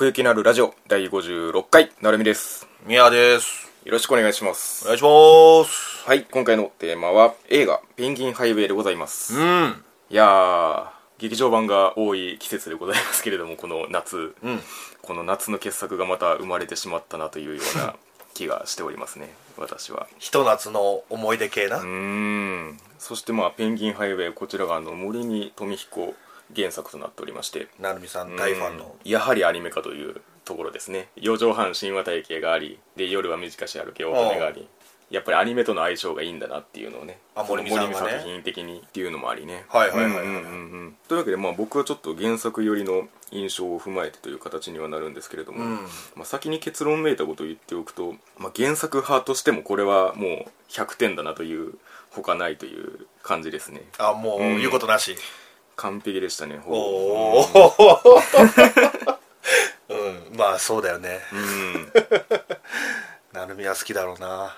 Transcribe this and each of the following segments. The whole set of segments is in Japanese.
奥行きのあるラジオ第56回なるみです。宮です。よろしくお願いします。お願いします。はい今回のテーマは映画「ペンギンハイウェイ」でございます。うん。いやー劇場版が多い季節でございますけれどもこの夏、うん。この夏の傑作がまた生まれてしまったなというような 気がしておりますね私は。ひと夏の思い出系な、うーん。そしてまあ「ペンギンハイウェイ」こちらがあの森見富彦原作となっておりましてなるみさん大ファンの。うんやはりアニメ化というところですね。四畳半神話体系がありで夜は短し歩け乙女がありやっぱりアニメとの相性がいいんだなっていうのをねあ森見さんがね。その作品的にっていうのもありね。はいはいはいはいうんうんというわけでまあ僕はちょっと原作寄りの印象を踏まえてという形にはなるんですけれども、うん。まあ、先に結論めいたことを言っておくと、まあ、原作派としてもこれはもう100点だなという他ないという感じですね。あもううん言うことなし、完璧でしたねおおうん。まあそうだよね。うん。なるみは好きだろうな。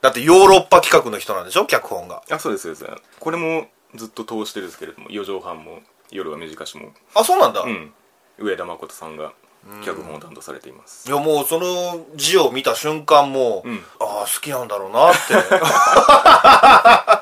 だってヨーロッパ企画の人なんでしょ？脚本が。あそうですそうです。これもずっと通してですけれども四畳半も夜は短しも。あそうなんだ、いうん。上田誠さんが脚本を担当されています。やもうその字を見た瞬間もう、うん。ああ好きなんだろうなって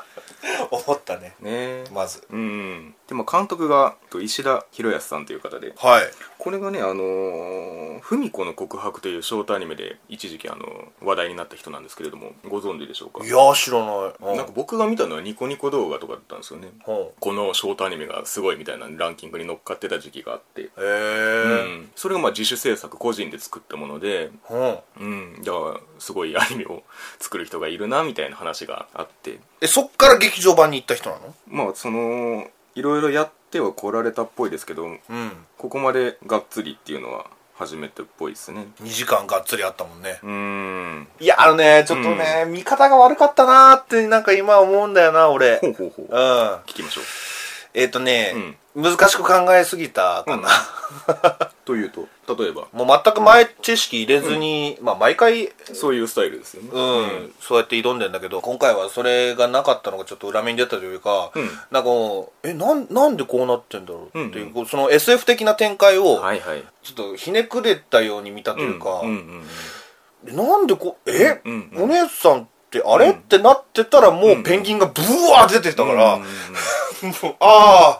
ね。まず。うん。でも監督がと石田博康さんという方ではい。これがねあのー「文子の告白」というショートアニメで一時期あの話題になった人なんですけれどもご存知でしょうか？いやー知らない。なんか僕が見たのはニコニコ動画とかだったんですよね。うん。このショートアニメがすごいみたいなランキングに乗っかってた時期があって。へえうん。それがまあ自主制作個人で作ったものでうん。うん。だからすごいアニメを作る人がいるなみたいな話があって。えそっから劇場版に行った人なの？まあそのいろいろやっては来られたっぽいですけどうん。ここまでがっつりっていうのは初めてっぽいですね。2時間がっつりあったもんね。うーん。いやあのねちょっとね、見方が悪かったなーってなんか今思うんだよな俺。ほうほうほう。うん。聞きましょう。えっ、とね、難しく考えすぎたかな、というと？例えば。もう全く前知識入れずに、まあ毎回そういうスタイルですよね。うん、そうやって挑んでんだけど今回はそれがなかったのがちょっと裏目に出たというか、うん。なんかもうえなんなんでこうなってんだろうっていう、うんこうその SF 的な展開をはいはい。ちょっとひねくれたように見たというか、うんうんうんなんでこえ、うんうんお姉さんってあれ、ってなってたらもうペンギンがブワー出てたから、もうああ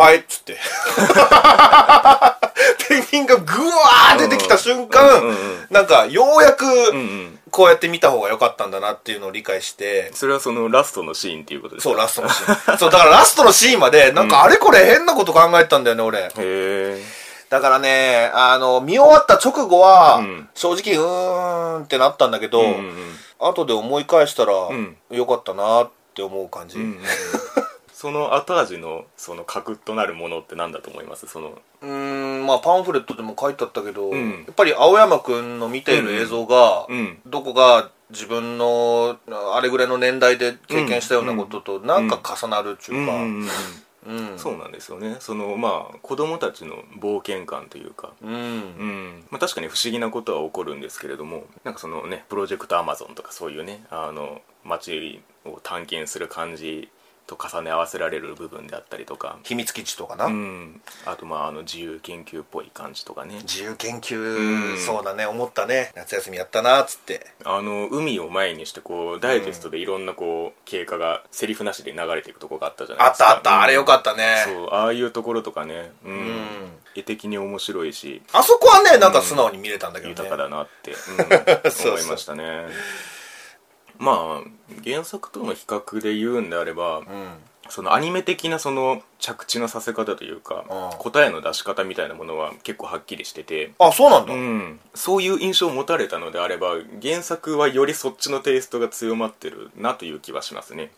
はいっつって。ペンギンがグワー出てきた瞬間、うんうんうんなんかようやくこうやって見た方が良かったんだなっていうのを理解して、それはそのラストのシーンっていうことですか？そうラストのシーン。そうだからラストのシーンまでなんかあれこれ変なこと考えてたんだよね俺。へえだからねあの見終わった直後は、うん。正直うーんってなったんだけど、うんうんうん。後で思い返したら、ん。良かったなって思う感じ、うんうんうん その後味のその核となるものって何だと思います？そのうーんまあパンフレットでも書いてあったけど、ん。やっぱり青山くんの見ている映像が、うん。どこが自分のあれぐらいの年代で経験したようなこととなんか重なるっていうか、うんそうなんですよね。そのまあ子供たちの冒険感というか。うん。うん。まあ、確かに不思議なことは起こるんですけれどもなんかそのねプロジェクトアマゾンとかそういうねあの街を探検する感じと重ね合わせられる部分であったりとか、秘密基地とかな、うん、あとまああの自由研究っぽい感じとかね。自由研究、うん。そうだね。思ったね。夏休みやったなっつって。あの海を前にしてこうダイジェストでいろんなこう経過がセリフなしで流れていくとこがあったじゃないあっですか。たあった、あれよかっったね。そうああいうところとかね、うん。うん。絵的に面白いし。あそこはねなんか素直に見れたんだけどね、豊かだなって、思いましたねまあ原作との比較で言うんであれば、うん。そのアニメ的なその着地のさせ方というか、うん。答えの出し方みたいなものは結構はっきりしてて、あそうなんだ、うん、そういう印象を持たれたのであれば原作はよりそっちのテイストが強まってるなという気はしますね。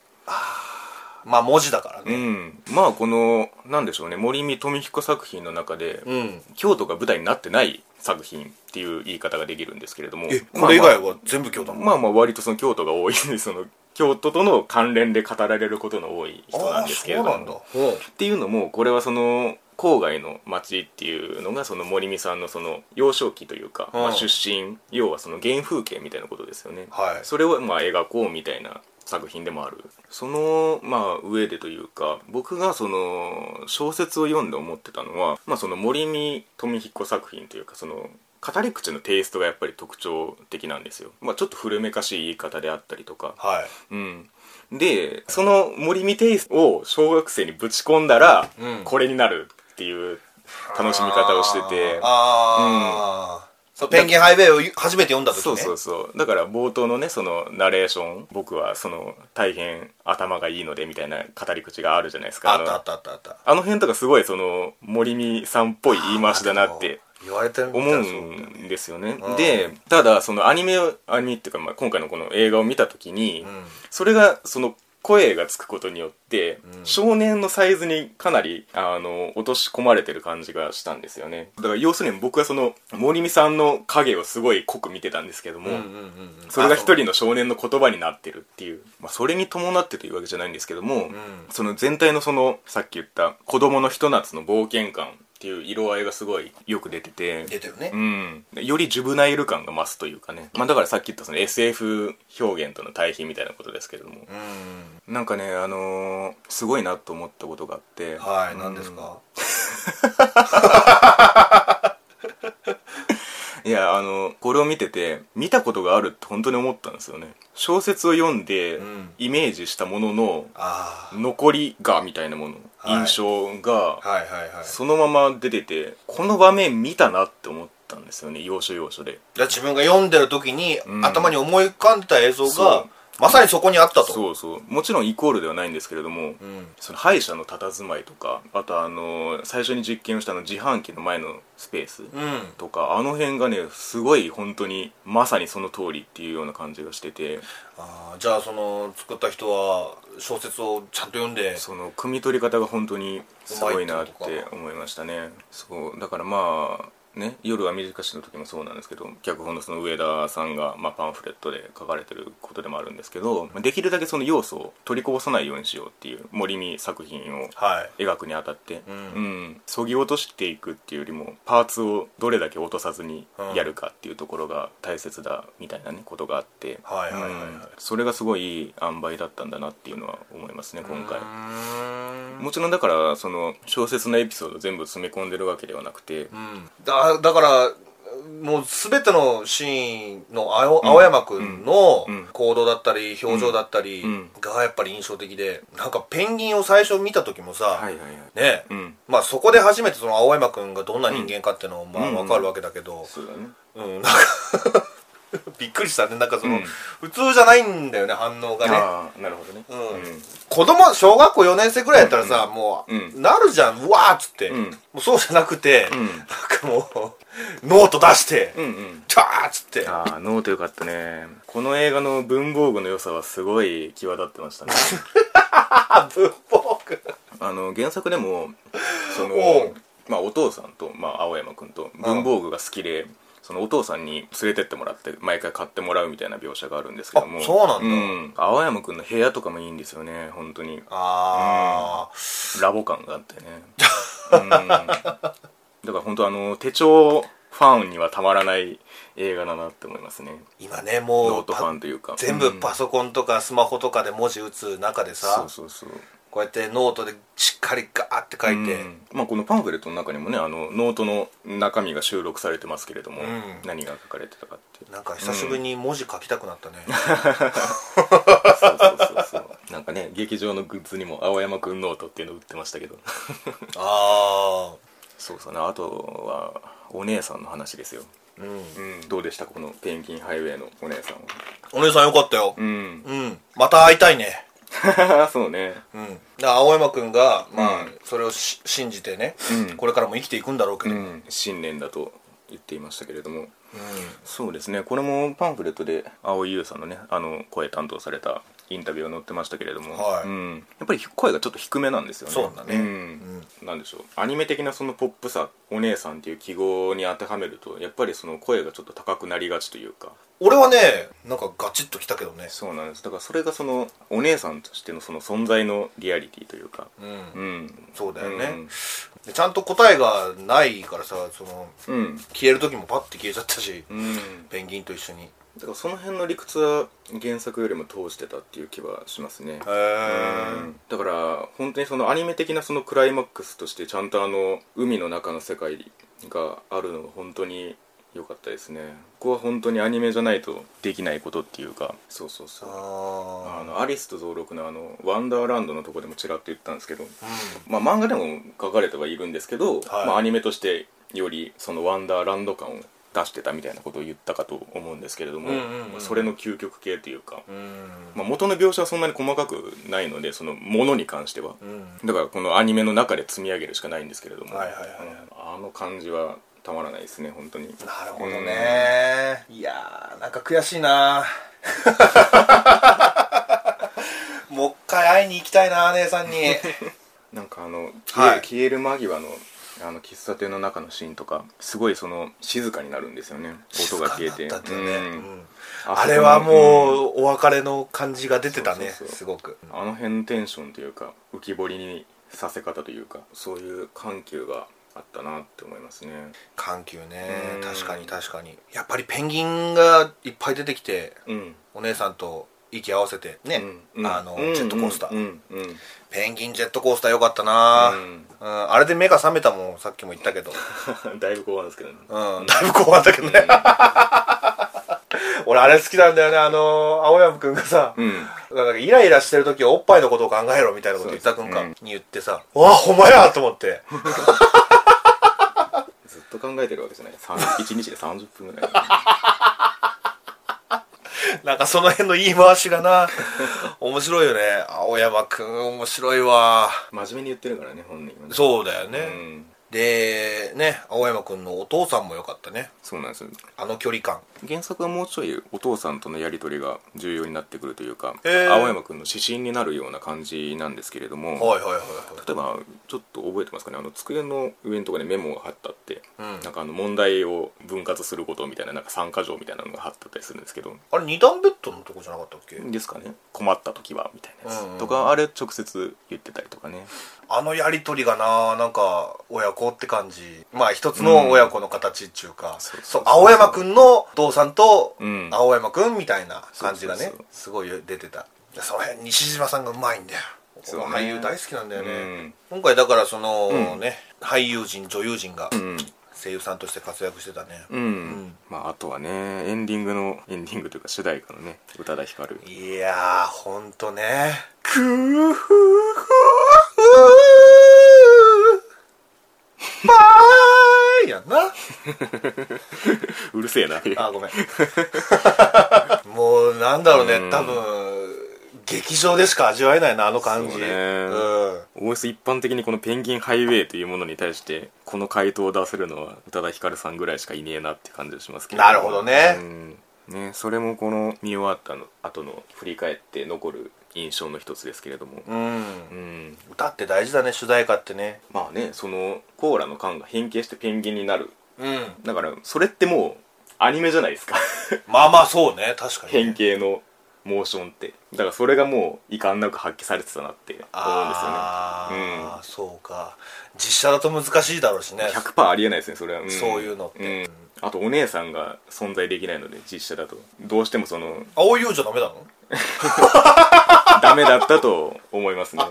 まあ文字だからうねん。まあこのなんでしょうね。森見富彦作品の中で、うん、京都が舞台になってない作品っていう言い方ができるんですけれども。えこれ以外まあは全部京都まあまあ割とその京都が多いんでその京都との関連で語られることの多い人なんですけれども。ああそうなんだ。ほう。っていうのもこれはその郊外の町っていうのがその森美さんのその幼少期というか、うん。まあ、出身要はその原風景みたいなことですよね、はい。それをまあ描こうみたいな作品でもある。そのまあ上でというか僕がその小説を読んで思ってたのは、まあ、その森見富彦作品というかその語り口のテイストがやっぱり特徴的なんですよ、まあ、ちょっと古めかしい言い方であったりとか。はい。うん。でその森見テイストを小学生にぶち込んだら、うん。これになるっていう楽しみ方をしてて。ああ、そうペンギンハイウェイを初めて読んだ時ね。そうそうそう。だから冒頭のねそのナレーション僕はその大変頭がいいのでみたいな語り口があるじゃないですか。のあったあったあったあった。あの辺とかすごいその森見さんっぽい言い回しだなって言われてみた思うんですよね。うん。でただそのアニメをアニメっていうか、まあ、今回のこの映画を見た時に、うん。それがその声がつくことによって、うん。少年のサイズにかなりあの落とし込まれてる感じがしたんですよね。だから要するに僕はその森美さんの影をすごい濃く見てたんですけども、うんうんうんうん。それが一あ人の少年の言葉になってるっていう、まあ、それに伴ってというわけじゃないんですけども、ん。その全体のそのさっき言った子供のひと夏の冒険感っていう色合いがすごいよく出てて。出てるね。うん、よりジュブナイル感が増すというかね、まあ、だからさっき言ったその SF 表現との対比みたいなことですけれども、うん。なんかねあのーすごいなと思ったことがあって。はいうん何ですか？いやあのこれを見てて見たことがあるって本当に思ったんですよね。小説を読んでうん。イメージしたもののあ残りがみたいなもの、はい。印象がそのまま出ててこの場面見たなって思ったんですよね。要所要所で。自分が読んでる時に、うん。頭に思い浮かんでた映像がまさにそこにあったと。そうそう。もちろんイコールではないんですけれども、うん。その歯医者の佇まいとかあとあの最初に実験をしたあの自販機の前のスペースうん。とかあの辺がねすごい本当にまさにその通りっていうような感じがしてて。あーじゃあその作った人は小説をちゃんと読んで。その汲み取り方が本当にすごいなって思いましたね。そう。だからまあね夜は短しの時もそうなんですけど脚本のその上田さんが、まあ、パンフレットで書かれてることでもあるんですけどまあできるだけその要素を取りこぼさないようにしようっていう森見作品をはい。描くにあたって、うん。うん、そぎ落としていくっていうよりもパーツをどれだけ落とさずにやるかっていうところが大切だみたいなねことがあって、はいはいはいはい。うん。それがすごいいい塩梅だったんだなっていうのは思いますね今回もちろんだからその小説のエピソード全部詰め込んでるわけではなくて、うん。だだからもう全てのシーンの青,、青山くんのうん。行動だったり表情だったりうん。がやっぱり印象的でなんかペンギンを最初見た時もさ、ね、うん。まあそこで初めてその青山くんがどんな人間かっていうのをまあうん分かるわけだけど、そうだね。うん、なんか びっくりしたね。なんかその、うん。普通じゃないんだよね反応がね。ああなるほどね。うん。子供小学校4年生ぐらいやったらさ、もう、うん。なるじゃんうわーっつって、うん。もうそうじゃなくて、うん。なんかもうノート出して、うんうん。チャーっつって。ああノートよかったね。この映画の文房具の良さはすごい際立ってましたね。あ 文房具。あの原作でもそのおう。まあ、お父さんと、まあ、青山君と文房具が好きで、そのお父さんに連れてってもらって毎回買ってもらうみたいな描写があるんですけども。あそうなんだ。ん、青山君の部屋とかもいいんですよね本当に。あラボ感があってね、うん、だから本当あの手帳ファンにはたまらない映画だなって思いますね。ー今ねもうノートファンというか。全部うん。パソコンとかスマホとかで文字打つ中でさ、そうそうそうこうやってノートでしっかりガーって書いて、うん。まあ、このパンフレットの中にもねあのノートの中身が収録されてますけれども、うん。何が書かれてたかって。なんか久しぶりに文字書きたくなったね、そうそうそうそう。なんかね劇場のグッズにも青山くんノートっていうの売ってましたけど。ああそうそう。ねあとはお姉さんの話ですよ、うん。うん、どうでした？このペンギンハイウェイのお姉さんは。お姉さんよかったよ。うん。うん。また会いたいね そうね。うん。だから青山君がまあ、うんそれをし信じてね、うん。これからも生きていくんだろうけど、うん。うん信念だと言っていましたけれども。そうですね。これもパンフレットで蒼井優さんのねあの声担当されたインタビューが載ってましたけれども、はい。うん、やっぱり声がちょっと低めなんですよね。そうだね。ん。なんでしょう。アニメ的なそのポップさお姉さんっていう記号に当てはめるとやっぱりその声がちょっと高くなりがちというか。俺はねなんかガチッときたけどね。そうなんです。だからそれがそのお姉さんとしてのその存在のリアリティというか。うん、うん。そうだよね、ちゃんと答えがないからさそのうん。消える時もパッて消えちゃったし、うん。ペンギンと一緒にだからその辺の理屈は原作よりも通してたっていう気はしますね。へえうん。だから本当にそのアニメ的なそのクライマックスとしてちゃんとあの海の中の世界があるのが本当に良かったですね。ここは本当にアニメじゃないとできないことっていうか。そうそうそう。ああのアリスと増録のあのワンダーランドのとこでもちらっと言ったんですけど、まあ、漫画でも書かれてはいるんですけど、はい。まあ、アニメとしてよりそのワンダーランド感を出してたみたいなことを言ったかと思うんですけれども、それの究極系というか、うん。まあ、元の描写はそんなに細かくないのでそのものに関しては、うん。だからこのアニメの中で積み上げるしかないんですけれども、あの感じはたまらないですね本当に。なるほどね。いやーなんか悔しいな。もう一回会いに行きたいな姉さんに。なんかあの消え,、はい。消える間際のあの喫茶店の中のシーンとかすごいその静かになるんですよね。音が消えて。ああれはうん。もうお別れの感じが出てたねすごく。あの辺のテンションというか浮き彫りにさせ方というかそういう緩急があったなって思いますね。緩急ね。うん。確かに確かに。やっぱりペンギンがいっぱい出てきてうん。お姉さんと息合わせてね、うん。あの、うん。ジェットコースター、うん。うん。ペンギンジェットコースターよかったな、ううん。んあれで目が覚めたもんさっきも言ったけど。だいぶ後半ですけどね。うん。だいぶ怖かったけどね、俺あれ好きなんだよね。あの青山くんがさ、うん。なんかイライラしてる時はおっぱいのことを考えろみたいなこと言ったくん。かに言ってさ「わあほんまや!」と思って。ずっと考えてるわけじゃない。1日で30分ぐらい なんかその辺の言い回しがな面白いよね。青山くん面白いわ。真面目に言ってるからね本人はね。そうだよね、うん。でね青山くんのお父さんもよかったね。そうなんですよ。あの距離感。原作はもうちょいお父さんとのやり取りが重要になってくるというか、へー。青山君の指針になるような感じなんですけれども、はいはいはいはい。例えばちょっと覚えてますかね？あの机の上のところにメモが貼ってあって、うんなんかあの問題を分割することみたいななんか参加条みたいなのが貼ってあったりするんですけど。あれ二段ベッドのとこじゃなかったっけ？ですかね。困った時はみたいなやつ、うんうんとかあれ直接言ってたりとかね。あのやりとりがななんか親子って感じ。まあ一つの親子の形っていうか、そうそうそう青山くんのお父さんとうん。青山くんみたいな感じがねそうそうそう。すごい出てた。でその辺西島さんがうまいんだよ。この俳優大好きなんだよね、うん。今回だからその、うん。ね俳優陣女優陣がうん声優さんとして活躍してたね。うん、ん。まああとはねエンディングのエンディングというか主題歌のね宇多田ヒカルいやーほんとね。クーフーフー。バーイやんな。うるせえな。あごめん。もうなんだろうね、うん。多分劇場でしか味わえないなあの感じ。ね。うん。おおよそ一般的にこのペンギンハイウェイというものに対してこの回答を出せるのは宇多田ヒカルさんぐらいしかいねえなって感じがしますけど。なるほどね。うん。ねそれもこの見終わったの後の振り返って残る印象の一つですけれども。うん、うん。歌って大事だね主題歌ってね。まあねそのコーラの缶が変形してペンギンになる。うん。だからそれってもうアニメじゃないですか。まあまあそうね確かに、ね、変形のモーションって。だからそれがもう遺憾なく発揮されてたなって思うんですよね。ああ、そうか。実写だと難しいだろうしね。100%ありえないですねそれは、ん。そういうのって。ん。あとお姉さんが存在できないので実写だと。どうしてもその青いようじゃダメなの？ダメだったと思いますね、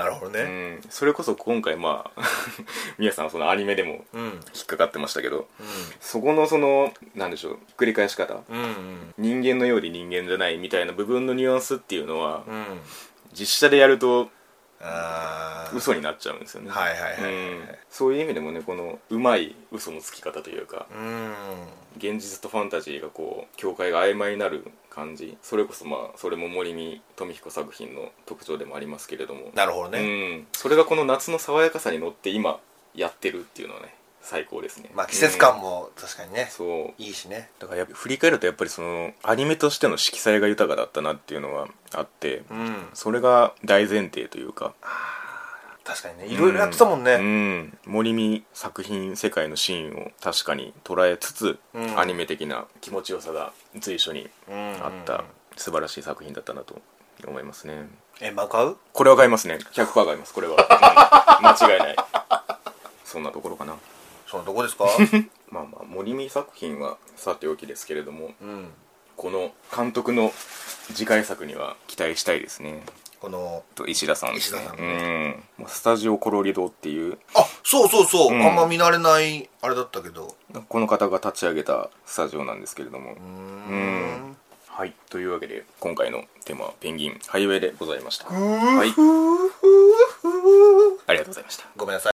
なるほどね。うん、それこそ今回まあ 宮さんはそのアニメでもうん。うん引っかかってましたけどそこのそのなんでしょうひっくり返し方。うんうん。人間のように人間じゃないみたいな部分のニュアンスっていうのはうん。実写でやると嘘になっちゃうんですよね。はいはいはいはい。うん。そういう意味でもねこのうまい嘘のつき方というかうん。現実とファンタジーがこう境界が曖昧になる感じ。それこそまあそれも森見富彦作品の特徴でもありますけれども。なるほどね、うん、それがこの夏の爽やかさに乗って今やってるっていうのはね最高ですね。まあ季節感も確かにね、そう。いいしね。だからやっぱ振り返るとやっぱりそのアニメとしての色彩が豊かだったなっていうのはあってうん。それが大前提というか。確かにね。いろいろやってたもんね、うん。森見作品世界のシーンを確かに捉えつつ、うん。アニメ的な気持ちよさが随所にうん。あった素晴らしい作品だったなと思いますね。えマ買う？これは買いますね。100%買います。これは、うん。間違いない。そんなところかなそのどこですか？まあまあ森見作品はさておきですけれどもうん。この監督の次回作には期待したいですね。このと石田さんですね。んうん。まあスタジオコロリドっていう。あそうそうそう、うん。あんま見慣れないあれだったけど。この方が立ち上げたスタジオなんですけれども。うんん。はい。というわけで今回のテーマはペンギン。ハイウェイでございました。ははい。ありがとうございました。ごめんなさい